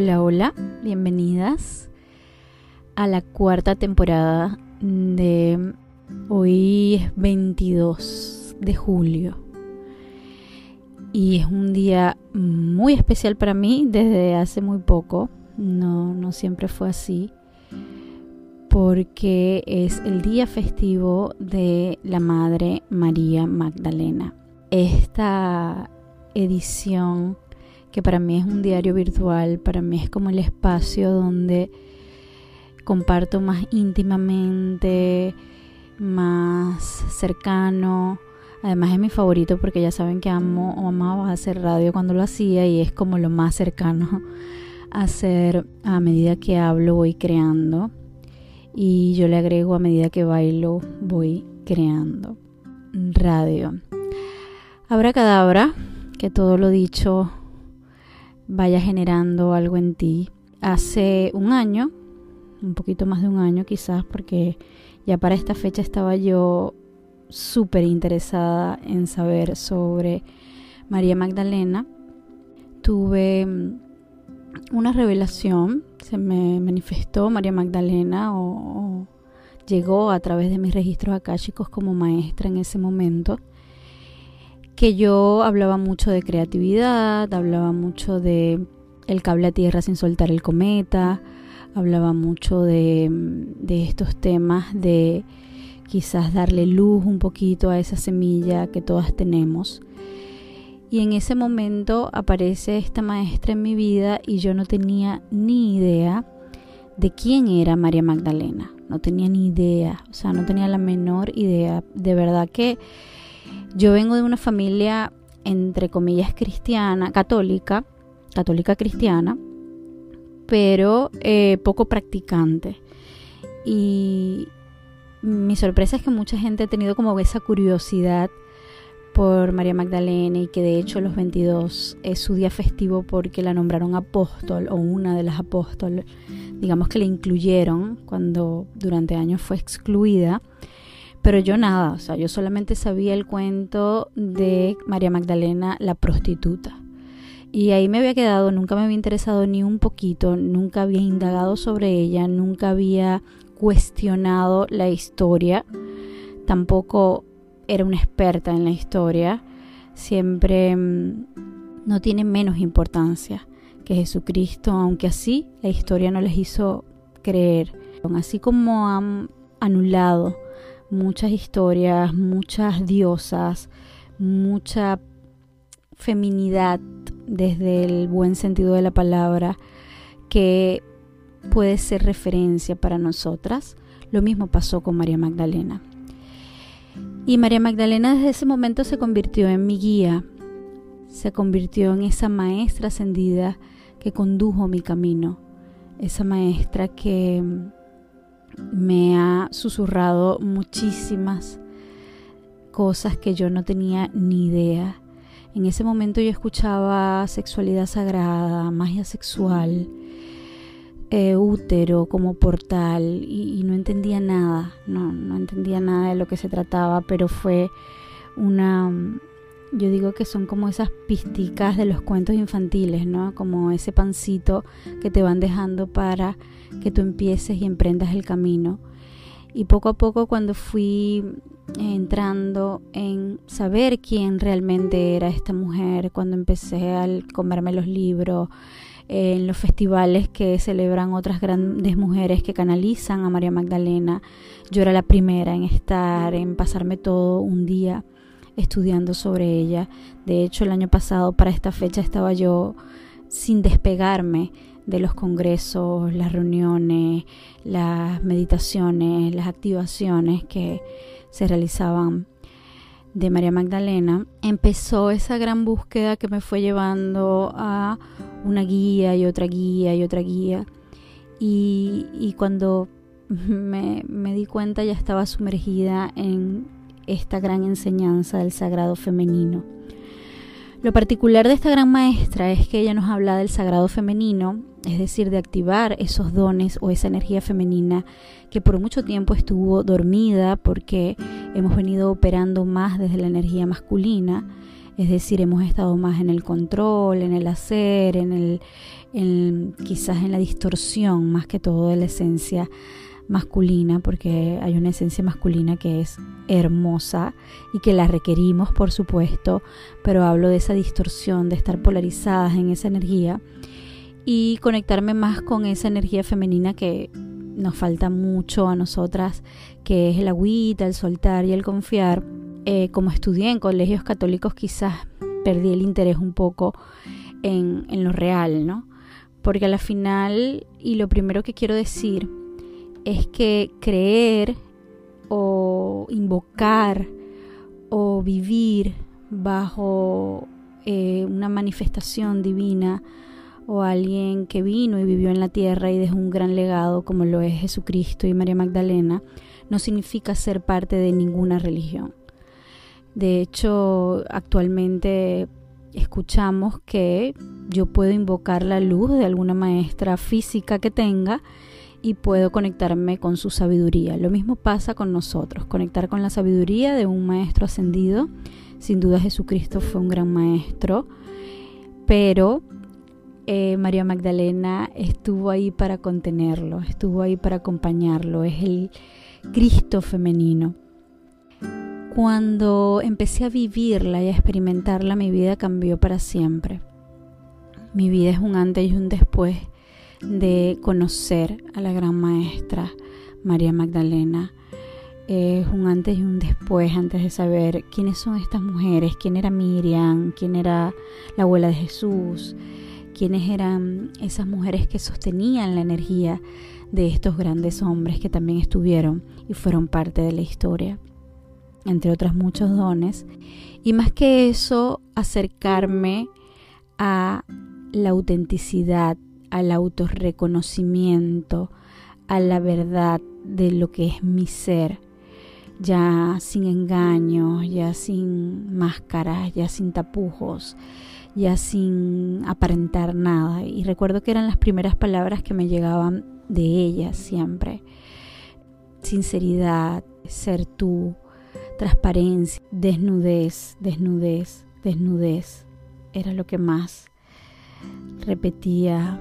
Hola, hola, bienvenidas a la cuarta temporada de hoy es 22 de julio y es un día muy especial para mí desde hace muy poco, no, no siempre fue así, porque es el día festivo de la Madre María Magdalena. Esta edición que para mí es un diario virtual, para mí es como el espacio donde comparto más íntimamente, más cercano. Además es mi favorito porque ya saben que amo o amaba hacer radio cuando lo hacía y es como lo más cercano a hacer a medida que hablo voy creando y yo le agrego a medida que bailo voy creando. Radio. Habrá cadabra, que todo lo dicho vaya generando algo en ti. Hace un año, un poquito más de un año quizás, porque ya para esta fecha estaba yo súper interesada en saber sobre María Magdalena. Tuve mm, una revelación, se me manifestó María Magdalena o, llegó a través de mis registros akáshicos como maestra en ese momento que yo hablaba mucho de creatividad, hablaba mucho de el cable a tierra sin soltar el cometa, hablaba mucho de, de estos temas de quizás darle luz un poquito a esa semilla que todas tenemos. Y en ese momento aparece esta maestra en mi vida y yo no tenía ni idea de quién era María Magdalena. No tenía ni idea, o sea, no tenía la menor idea. De verdad que yo vengo de una familia, entre comillas, cristiana, católica, católica cristiana, pero eh, poco practicante. Y mi sorpresa es que mucha gente ha tenido como esa curiosidad por María Magdalena y que de hecho los 22 es su día festivo porque la nombraron apóstol o una de las apóstoles, digamos que la incluyeron cuando durante años fue excluida pero yo nada, o sea, yo solamente sabía el cuento de María Magdalena, la prostituta. Y ahí me había quedado, nunca me había interesado ni un poquito, nunca había indagado sobre ella, nunca había cuestionado la historia, tampoco era una experta en la historia, siempre mm, no tiene menos importancia que Jesucristo, aunque así la historia no les hizo creer. Así como han anulado muchas historias, muchas diosas, mucha feminidad desde el buen sentido de la palabra que puede ser referencia para nosotras. Lo mismo pasó con María Magdalena. Y María Magdalena desde ese momento se convirtió en mi guía, se convirtió en esa maestra ascendida que condujo mi camino, esa maestra que me ha susurrado muchísimas cosas que yo no tenía ni idea. En ese momento yo escuchaba sexualidad sagrada, magia sexual, eh, útero como portal y, no entendía nada, no, no entendía nada de lo que se trataba, pero fue una, yo digo que son como esas pisticas de los cuentos infantiles, ¿no? Como ese pancito que te van dejando para que tú empieces y emprendas el camino. Y poco a poco cuando fui entrando en saber quién realmente era esta mujer, cuando empecé a comerme los libros, en los festivales que celebran otras grandes mujeres que canalizan a María Magdalena, yo era la primera en estar, en pasarme todo un día estudiando sobre ella. De hecho, el año pasado para esta fecha estaba yo sin despegarme de los congresos, las reuniones, las meditaciones, las activaciones que se realizaban de María Magdalena, empezó esa gran búsqueda que me fue llevando a una guía y otra guía y otra guía. Y, cuando me, me di cuenta ya estaba sumergida en esta gran enseñanza del sagrado femenino. Lo particular de esta gran maestra es que ella nos habla del sagrado femenino, es decir, de activar esos dones o esa energía femenina que por mucho tiempo estuvo dormida porque hemos venido operando más desde la energía masculina. Es decir, hemos estado más en el control, en el hacer, en el, quizás en la distorsión más que todo de la esencia masculina, porque hay una esencia masculina que es hermosa y que la requerimos, por supuesto, pero hablo de esa distorsión, de estar polarizadas en esa energía y conectarme más con esa energía femenina que nos falta mucho a nosotras, que es el agüita, el soltar y el confiar eh, como estudié en colegios católicos quizás perdí el interés un poco en, en lo real, ¿no? Porque a la final, y lo primero que quiero decir, es que creer o invocar o vivir bajo eh, una manifestación divina o alguien que vino y vivió en la tierra y dejó un gran legado como lo es Jesucristo y María Magdalena, no significa ser parte de ninguna religión. De hecho, actualmente escuchamos que yo puedo invocar la luz de alguna maestra física que tenga y puedo conectarme con su sabiduría. Lo mismo pasa con nosotros, conectar con la sabiduría de un maestro ascendido. Sin duda Jesucristo fue un gran maestro, pero eh, María Magdalena estuvo ahí para contenerlo, estuvo ahí para acompañarlo, es el Cristo femenino. Cuando empecé a vivirla y a experimentarla, mi vida cambió para siempre. Mi vida es un antes y un después de conocer a la gran maestra María Magdalena. Es un antes y un después antes de saber quiénes son estas mujeres, quién era Miriam, quién era la abuela de Jesús, quiénes eran esas mujeres que sostenían la energía de estos grandes hombres que también estuvieron y fueron parte de la historia entre otros muchos dones. Y más que eso, acercarme a la autenticidad, al autorreconocimiento, a la verdad de lo que es mi ser, ya sin engaños, ya sin máscaras, ya sin tapujos, ya sin aparentar nada. Y recuerdo que eran las primeras palabras que me llegaban de ella siempre. Sinceridad, ser tú, transparencia, desnudez, desnudez, desnudez. Era lo que más repetía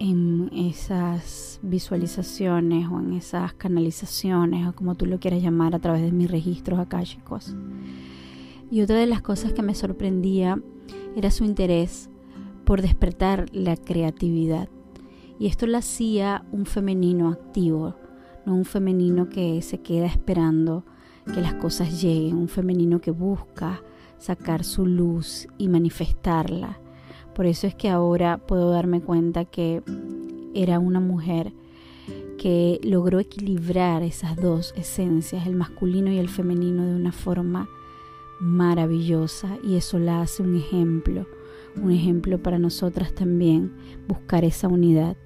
en esas visualizaciones o en esas canalizaciones o como tú lo quieras llamar a través de mis registros akáshicos. Y otra de las cosas que me sorprendía era su interés por despertar la creatividad. Y esto lo hacía un femenino activo, no un femenino que se queda esperando que las cosas lleguen, un femenino que busca sacar su luz y manifestarla. Por eso es que ahora puedo darme cuenta que era una mujer que logró equilibrar esas dos esencias, el masculino y el femenino, de una forma maravillosa y eso la hace un ejemplo, un ejemplo para nosotras también, buscar esa unidad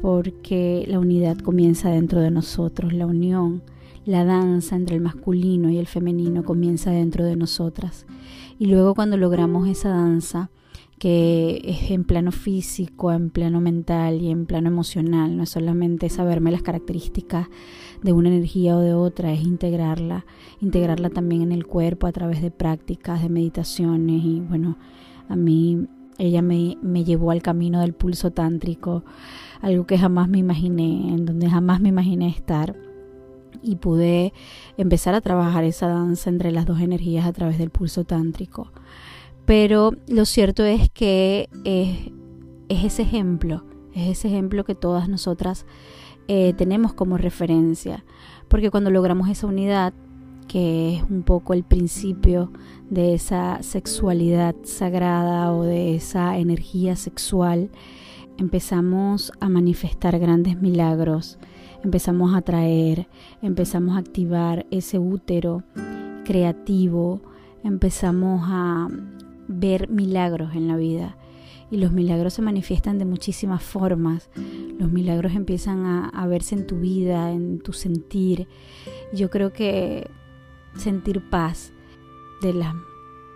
porque la unidad comienza dentro de nosotros, la unión, la danza entre el masculino y el femenino comienza dentro de nosotras. Y luego cuando logramos esa danza, que es en plano físico, en plano mental y en plano emocional, no es solamente saberme las características de una energía o de otra, es integrarla, integrarla también en el cuerpo a través de prácticas, de meditaciones y bueno, a mí ella me, me llevó al camino del pulso tántrico, algo que jamás me imaginé, en donde jamás me imaginé estar. Y pude empezar a trabajar esa danza entre las dos energías a través del pulso tántrico. Pero lo cierto es que es, ese ejemplo, es ese ejemplo que todas nosotras eh, tenemos como referencia. Porque cuando logramos esa unidad, que es un poco el principio de esa sexualidad sagrada o de esa energía sexual, empezamos a manifestar grandes milagros, empezamos a traer, empezamos a activar ese útero creativo, empezamos a ver milagros en la vida. Y los milagros se manifiestan de muchísimas formas. Los milagros empiezan a, verse en tu vida, en tu sentir. Yo creo que sentir paz de las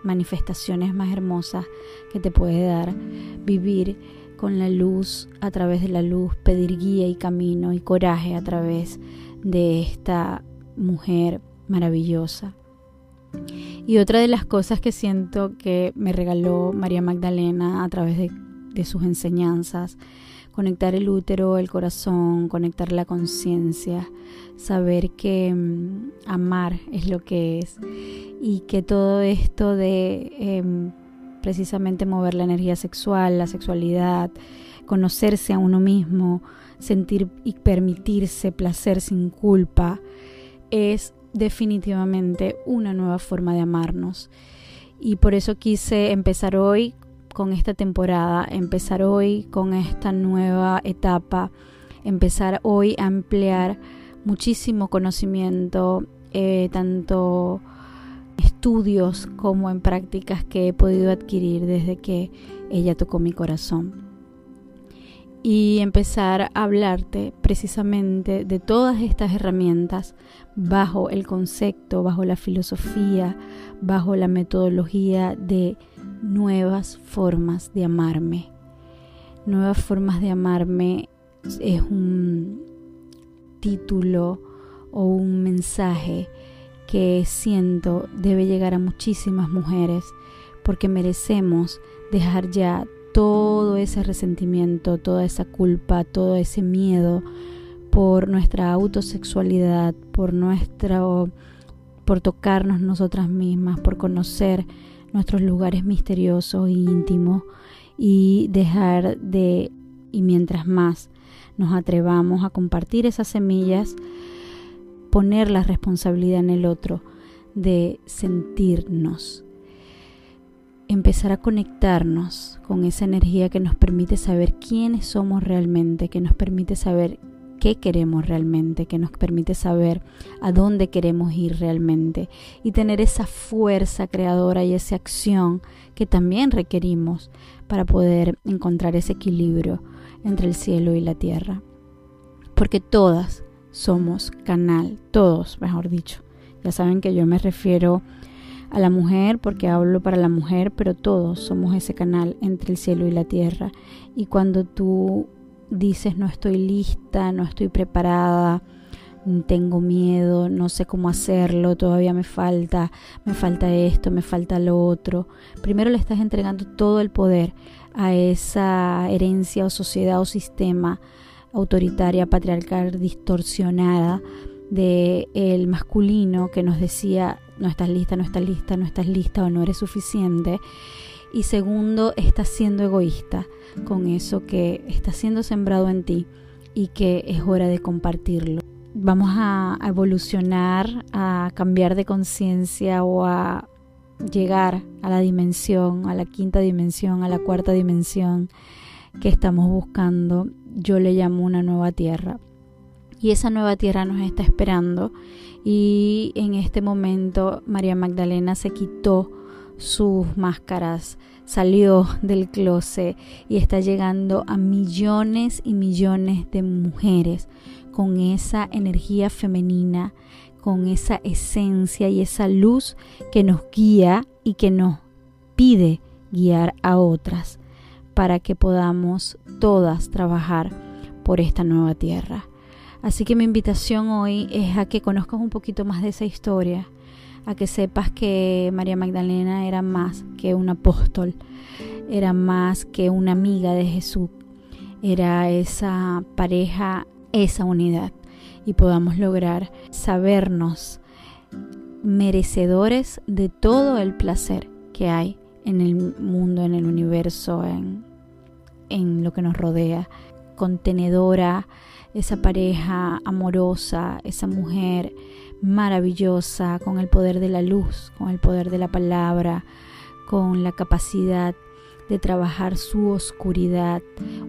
manifestaciones más hermosas que te puede dar vivir con la luz, a través de la luz, pedir guía y camino y coraje a través de esta mujer maravillosa. Y otra de las cosas que siento que me regaló María Magdalena a través de, sus enseñanzas, conectar el útero, el corazón, conectar la conciencia, saber que mm, amar es lo que es y que todo esto de em, precisamente mover la energía sexual, la sexualidad, conocerse a uno mismo, sentir y permitirse placer sin culpa, es definitivamente una nueva forma de amarnos. Y por eso quise empezar hoy con esta temporada, empezar hoy con esta nueva etapa, empezar hoy a emplear muchísimo conocimiento, eh, tanto estudios como en prácticas que he podido adquirir desde que ella tocó mi corazón. Y empezar a hablarte precisamente de todas estas herramientas bajo el concepto, bajo la filosofía, bajo la metodología de nuevas formas de amarme. Nuevas formas de amarme es un título o un mensaje que siento debe llegar a muchísimas mujeres porque merecemos dejar ya todo ese resentimiento, toda esa culpa, todo ese miedo por nuestra autosexualidad, por nuestro por tocarnos nosotras mismas, por conocer nuestros lugares misteriosos e íntimos y dejar de y mientras más nos atrevamos a compartir esas semillas, poner la responsabilidad en el otro, de sentirnos, empezar a conectarnos con esa energía que nos permite saber quiénes somos realmente, que nos permite saber qué queremos realmente, que nos permite saber a dónde queremos ir realmente y tener esa fuerza creadora y esa acción que también requerimos para poder encontrar ese equilibrio entre el cielo y la tierra. Porque todas, somos canal, todos, mejor dicho. Ya saben que yo me refiero la mujer porque hablo para la mujer, pero todos somos ese canal entre el cielo y la tierra. Y cuando tú dices no estoy lista, no estoy preparada, tengo miedo, no sé cómo hacerlo, todavía me falta, me falta esto, me falta lo otro. Primero le estás entregando todo el poder a esa herencia o sociedad o sistema autoritaria, patriarcal, distorsionada de el masculino que nos decía no estás lista, no estás lista, no estás lista o no eres suficiente. Y segundo, estás siendo egoísta con eso que está siendo sembrado en ti y que es hora de compartirlo. Vamos a, evolucionar, a cambiar de conciencia o a llegar a la dimensión, a la quinta dimensión, a la cuarta dimensión que estamos buscando yo le llamo una nueva tierra. Y esa nueva tierra nos está esperando y en este momento María Magdalena se quitó sus máscaras, salió del closet y está llegando a millones y millones de mujeres con esa energía femenina, con esa esencia y esa luz que nos guía y que nos pide guiar a otras para que podamos todas trabajar por esta nueva tierra. Así que mi invitación hoy es a que conozcas un poquito más de esa historia, a que sepas que María Magdalena era más que un apóstol, era más que una amiga de Jesús, era esa pareja, esa unidad y podamos lograr sabernos merecedores de todo el placer que hay en el mundo, en el universo, en, en lo que nos rodea. Contenedora, esa pareja amorosa, esa mujer maravillosa, con el poder de la luz, con el poder de la palabra, con la capacidad de trabajar su oscuridad,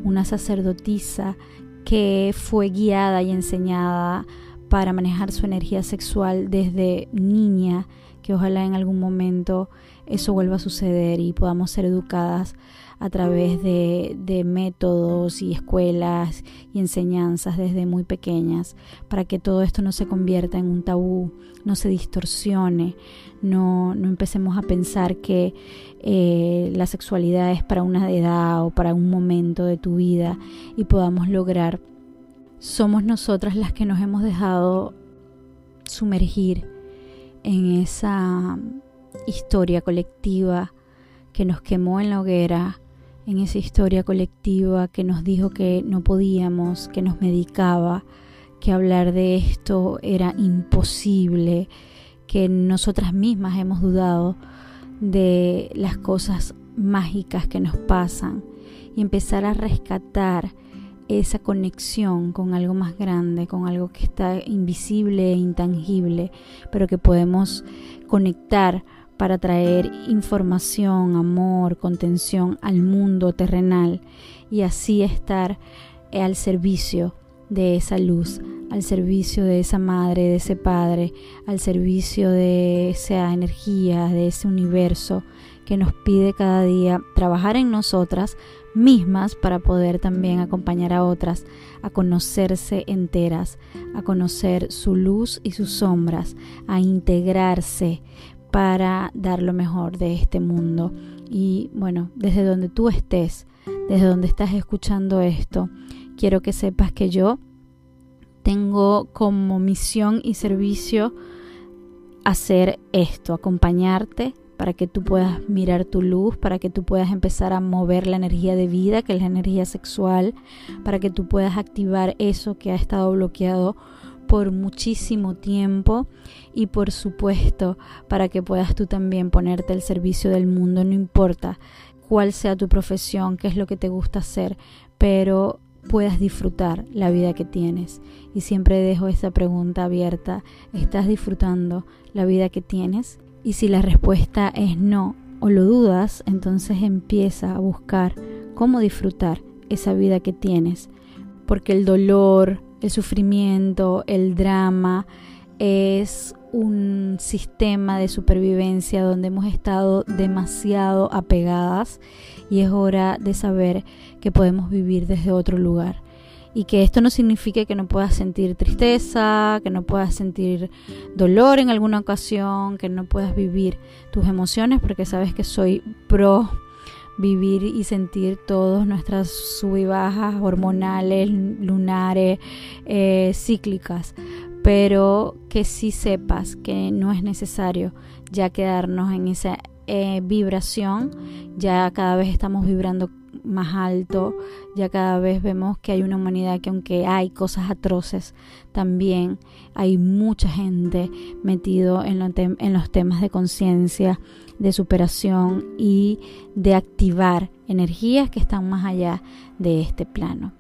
una sacerdotisa que fue guiada y enseñada para manejar su energía sexual desde niña, que ojalá en algún momento eso vuelva a suceder y podamos ser educadas a través de, métodos y escuelas y enseñanzas desde muy pequeñas para que todo esto no se convierta en un tabú, no se distorsione, no, no empecemos a pensar que eh, la sexualidad es para una edad o para un momento de tu vida y podamos lograr. Somos nosotras las que nos hemos dejado sumergir en esa historia colectiva que nos quemó en la hoguera, en esa historia colectiva que nos dijo que no podíamos, que nos medicaba, que hablar de esto era imposible, que nosotras mismas hemos dudado de las cosas mágicas que nos pasan y empezar a rescatar esa conexión con algo más grande, con algo que está invisible e intangible, pero que podemos conectar para traer información, amor, contención al mundo terrenal y así estar al servicio de esa luz, al servicio de esa madre, de ese padre, al servicio de esa energía, de ese universo que nos pide cada día trabajar en nosotras mismas para poder también acompañar a otras a conocerse enteras, a conocer su luz y sus sombras, a integrarse para dar lo mejor de este mundo. Y bueno, desde donde tú estés, desde donde estás escuchando esto, quiero que sepas que yo tengo como misión y servicio hacer esto, acompañarte para que tú puedas mirar tu luz, para que tú puedas empezar a mover la energía de vida, que es la energía sexual, para que tú puedas activar eso que ha estado bloqueado por muchísimo tiempo y por supuesto para que puedas tú también ponerte al servicio del mundo, no importa cuál sea tu profesión, qué es lo que te gusta hacer, pero puedas disfrutar la vida que tienes. Y siempre dejo esta pregunta abierta, ¿estás disfrutando la vida que tienes? Y si la respuesta es no o lo dudas, entonces empieza a buscar cómo disfrutar esa vida que tienes. Porque el dolor, el sufrimiento, el drama es un sistema de supervivencia donde hemos estado demasiado apegadas y es hora de saber que podemos vivir desde otro lugar. Y que esto no signifique que no puedas sentir tristeza, que no puedas sentir dolor en alguna ocasión, que no puedas vivir tus emociones, porque sabes que soy pro vivir y sentir todas nuestras sub y bajas hormonales, lunares, eh, cíclicas, pero que sí sepas que no es necesario ya quedarnos en esa eh, vibración, ya cada vez estamos vibrando más alto, ya cada vez vemos que hay una humanidad que aunque hay cosas atroces, también hay mucha gente metido en los temas de conciencia, de superación y de activar energías que están más allá de este plano.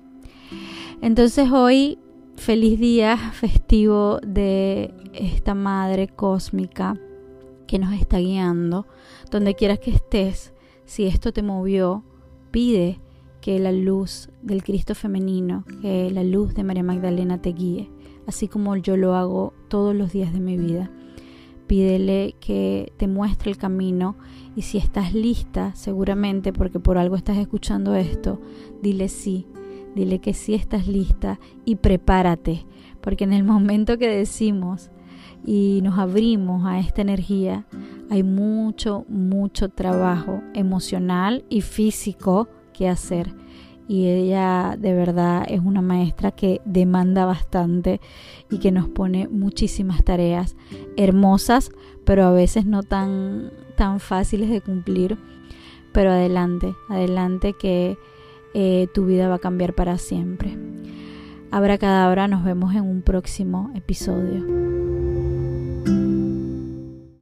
Entonces hoy, feliz día festivo de esta madre cósmica que nos está guiando, donde quieras que estés, si esto te movió, pide que la luz del Cristo femenino, que la luz de María Magdalena te guíe, así como yo lo hago todos los días de mi vida. Pídele que te muestre el camino y si estás lista, seguramente porque por algo estás escuchando esto, dile sí, dile que sí estás lista y prepárate, porque en el momento que decimos y nos abrimos a esta energía, hay mucho, mucho trabajo emocional y físico que hacer. Y ella de verdad es una maestra que demanda bastante y que nos pone muchísimas tareas hermosas, pero a veces no tan, tan fáciles de cumplir. Pero adelante, adelante que eh, tu vida va a cambiar para siempre. Abra cadabra, nos vemos en un próximo episodio.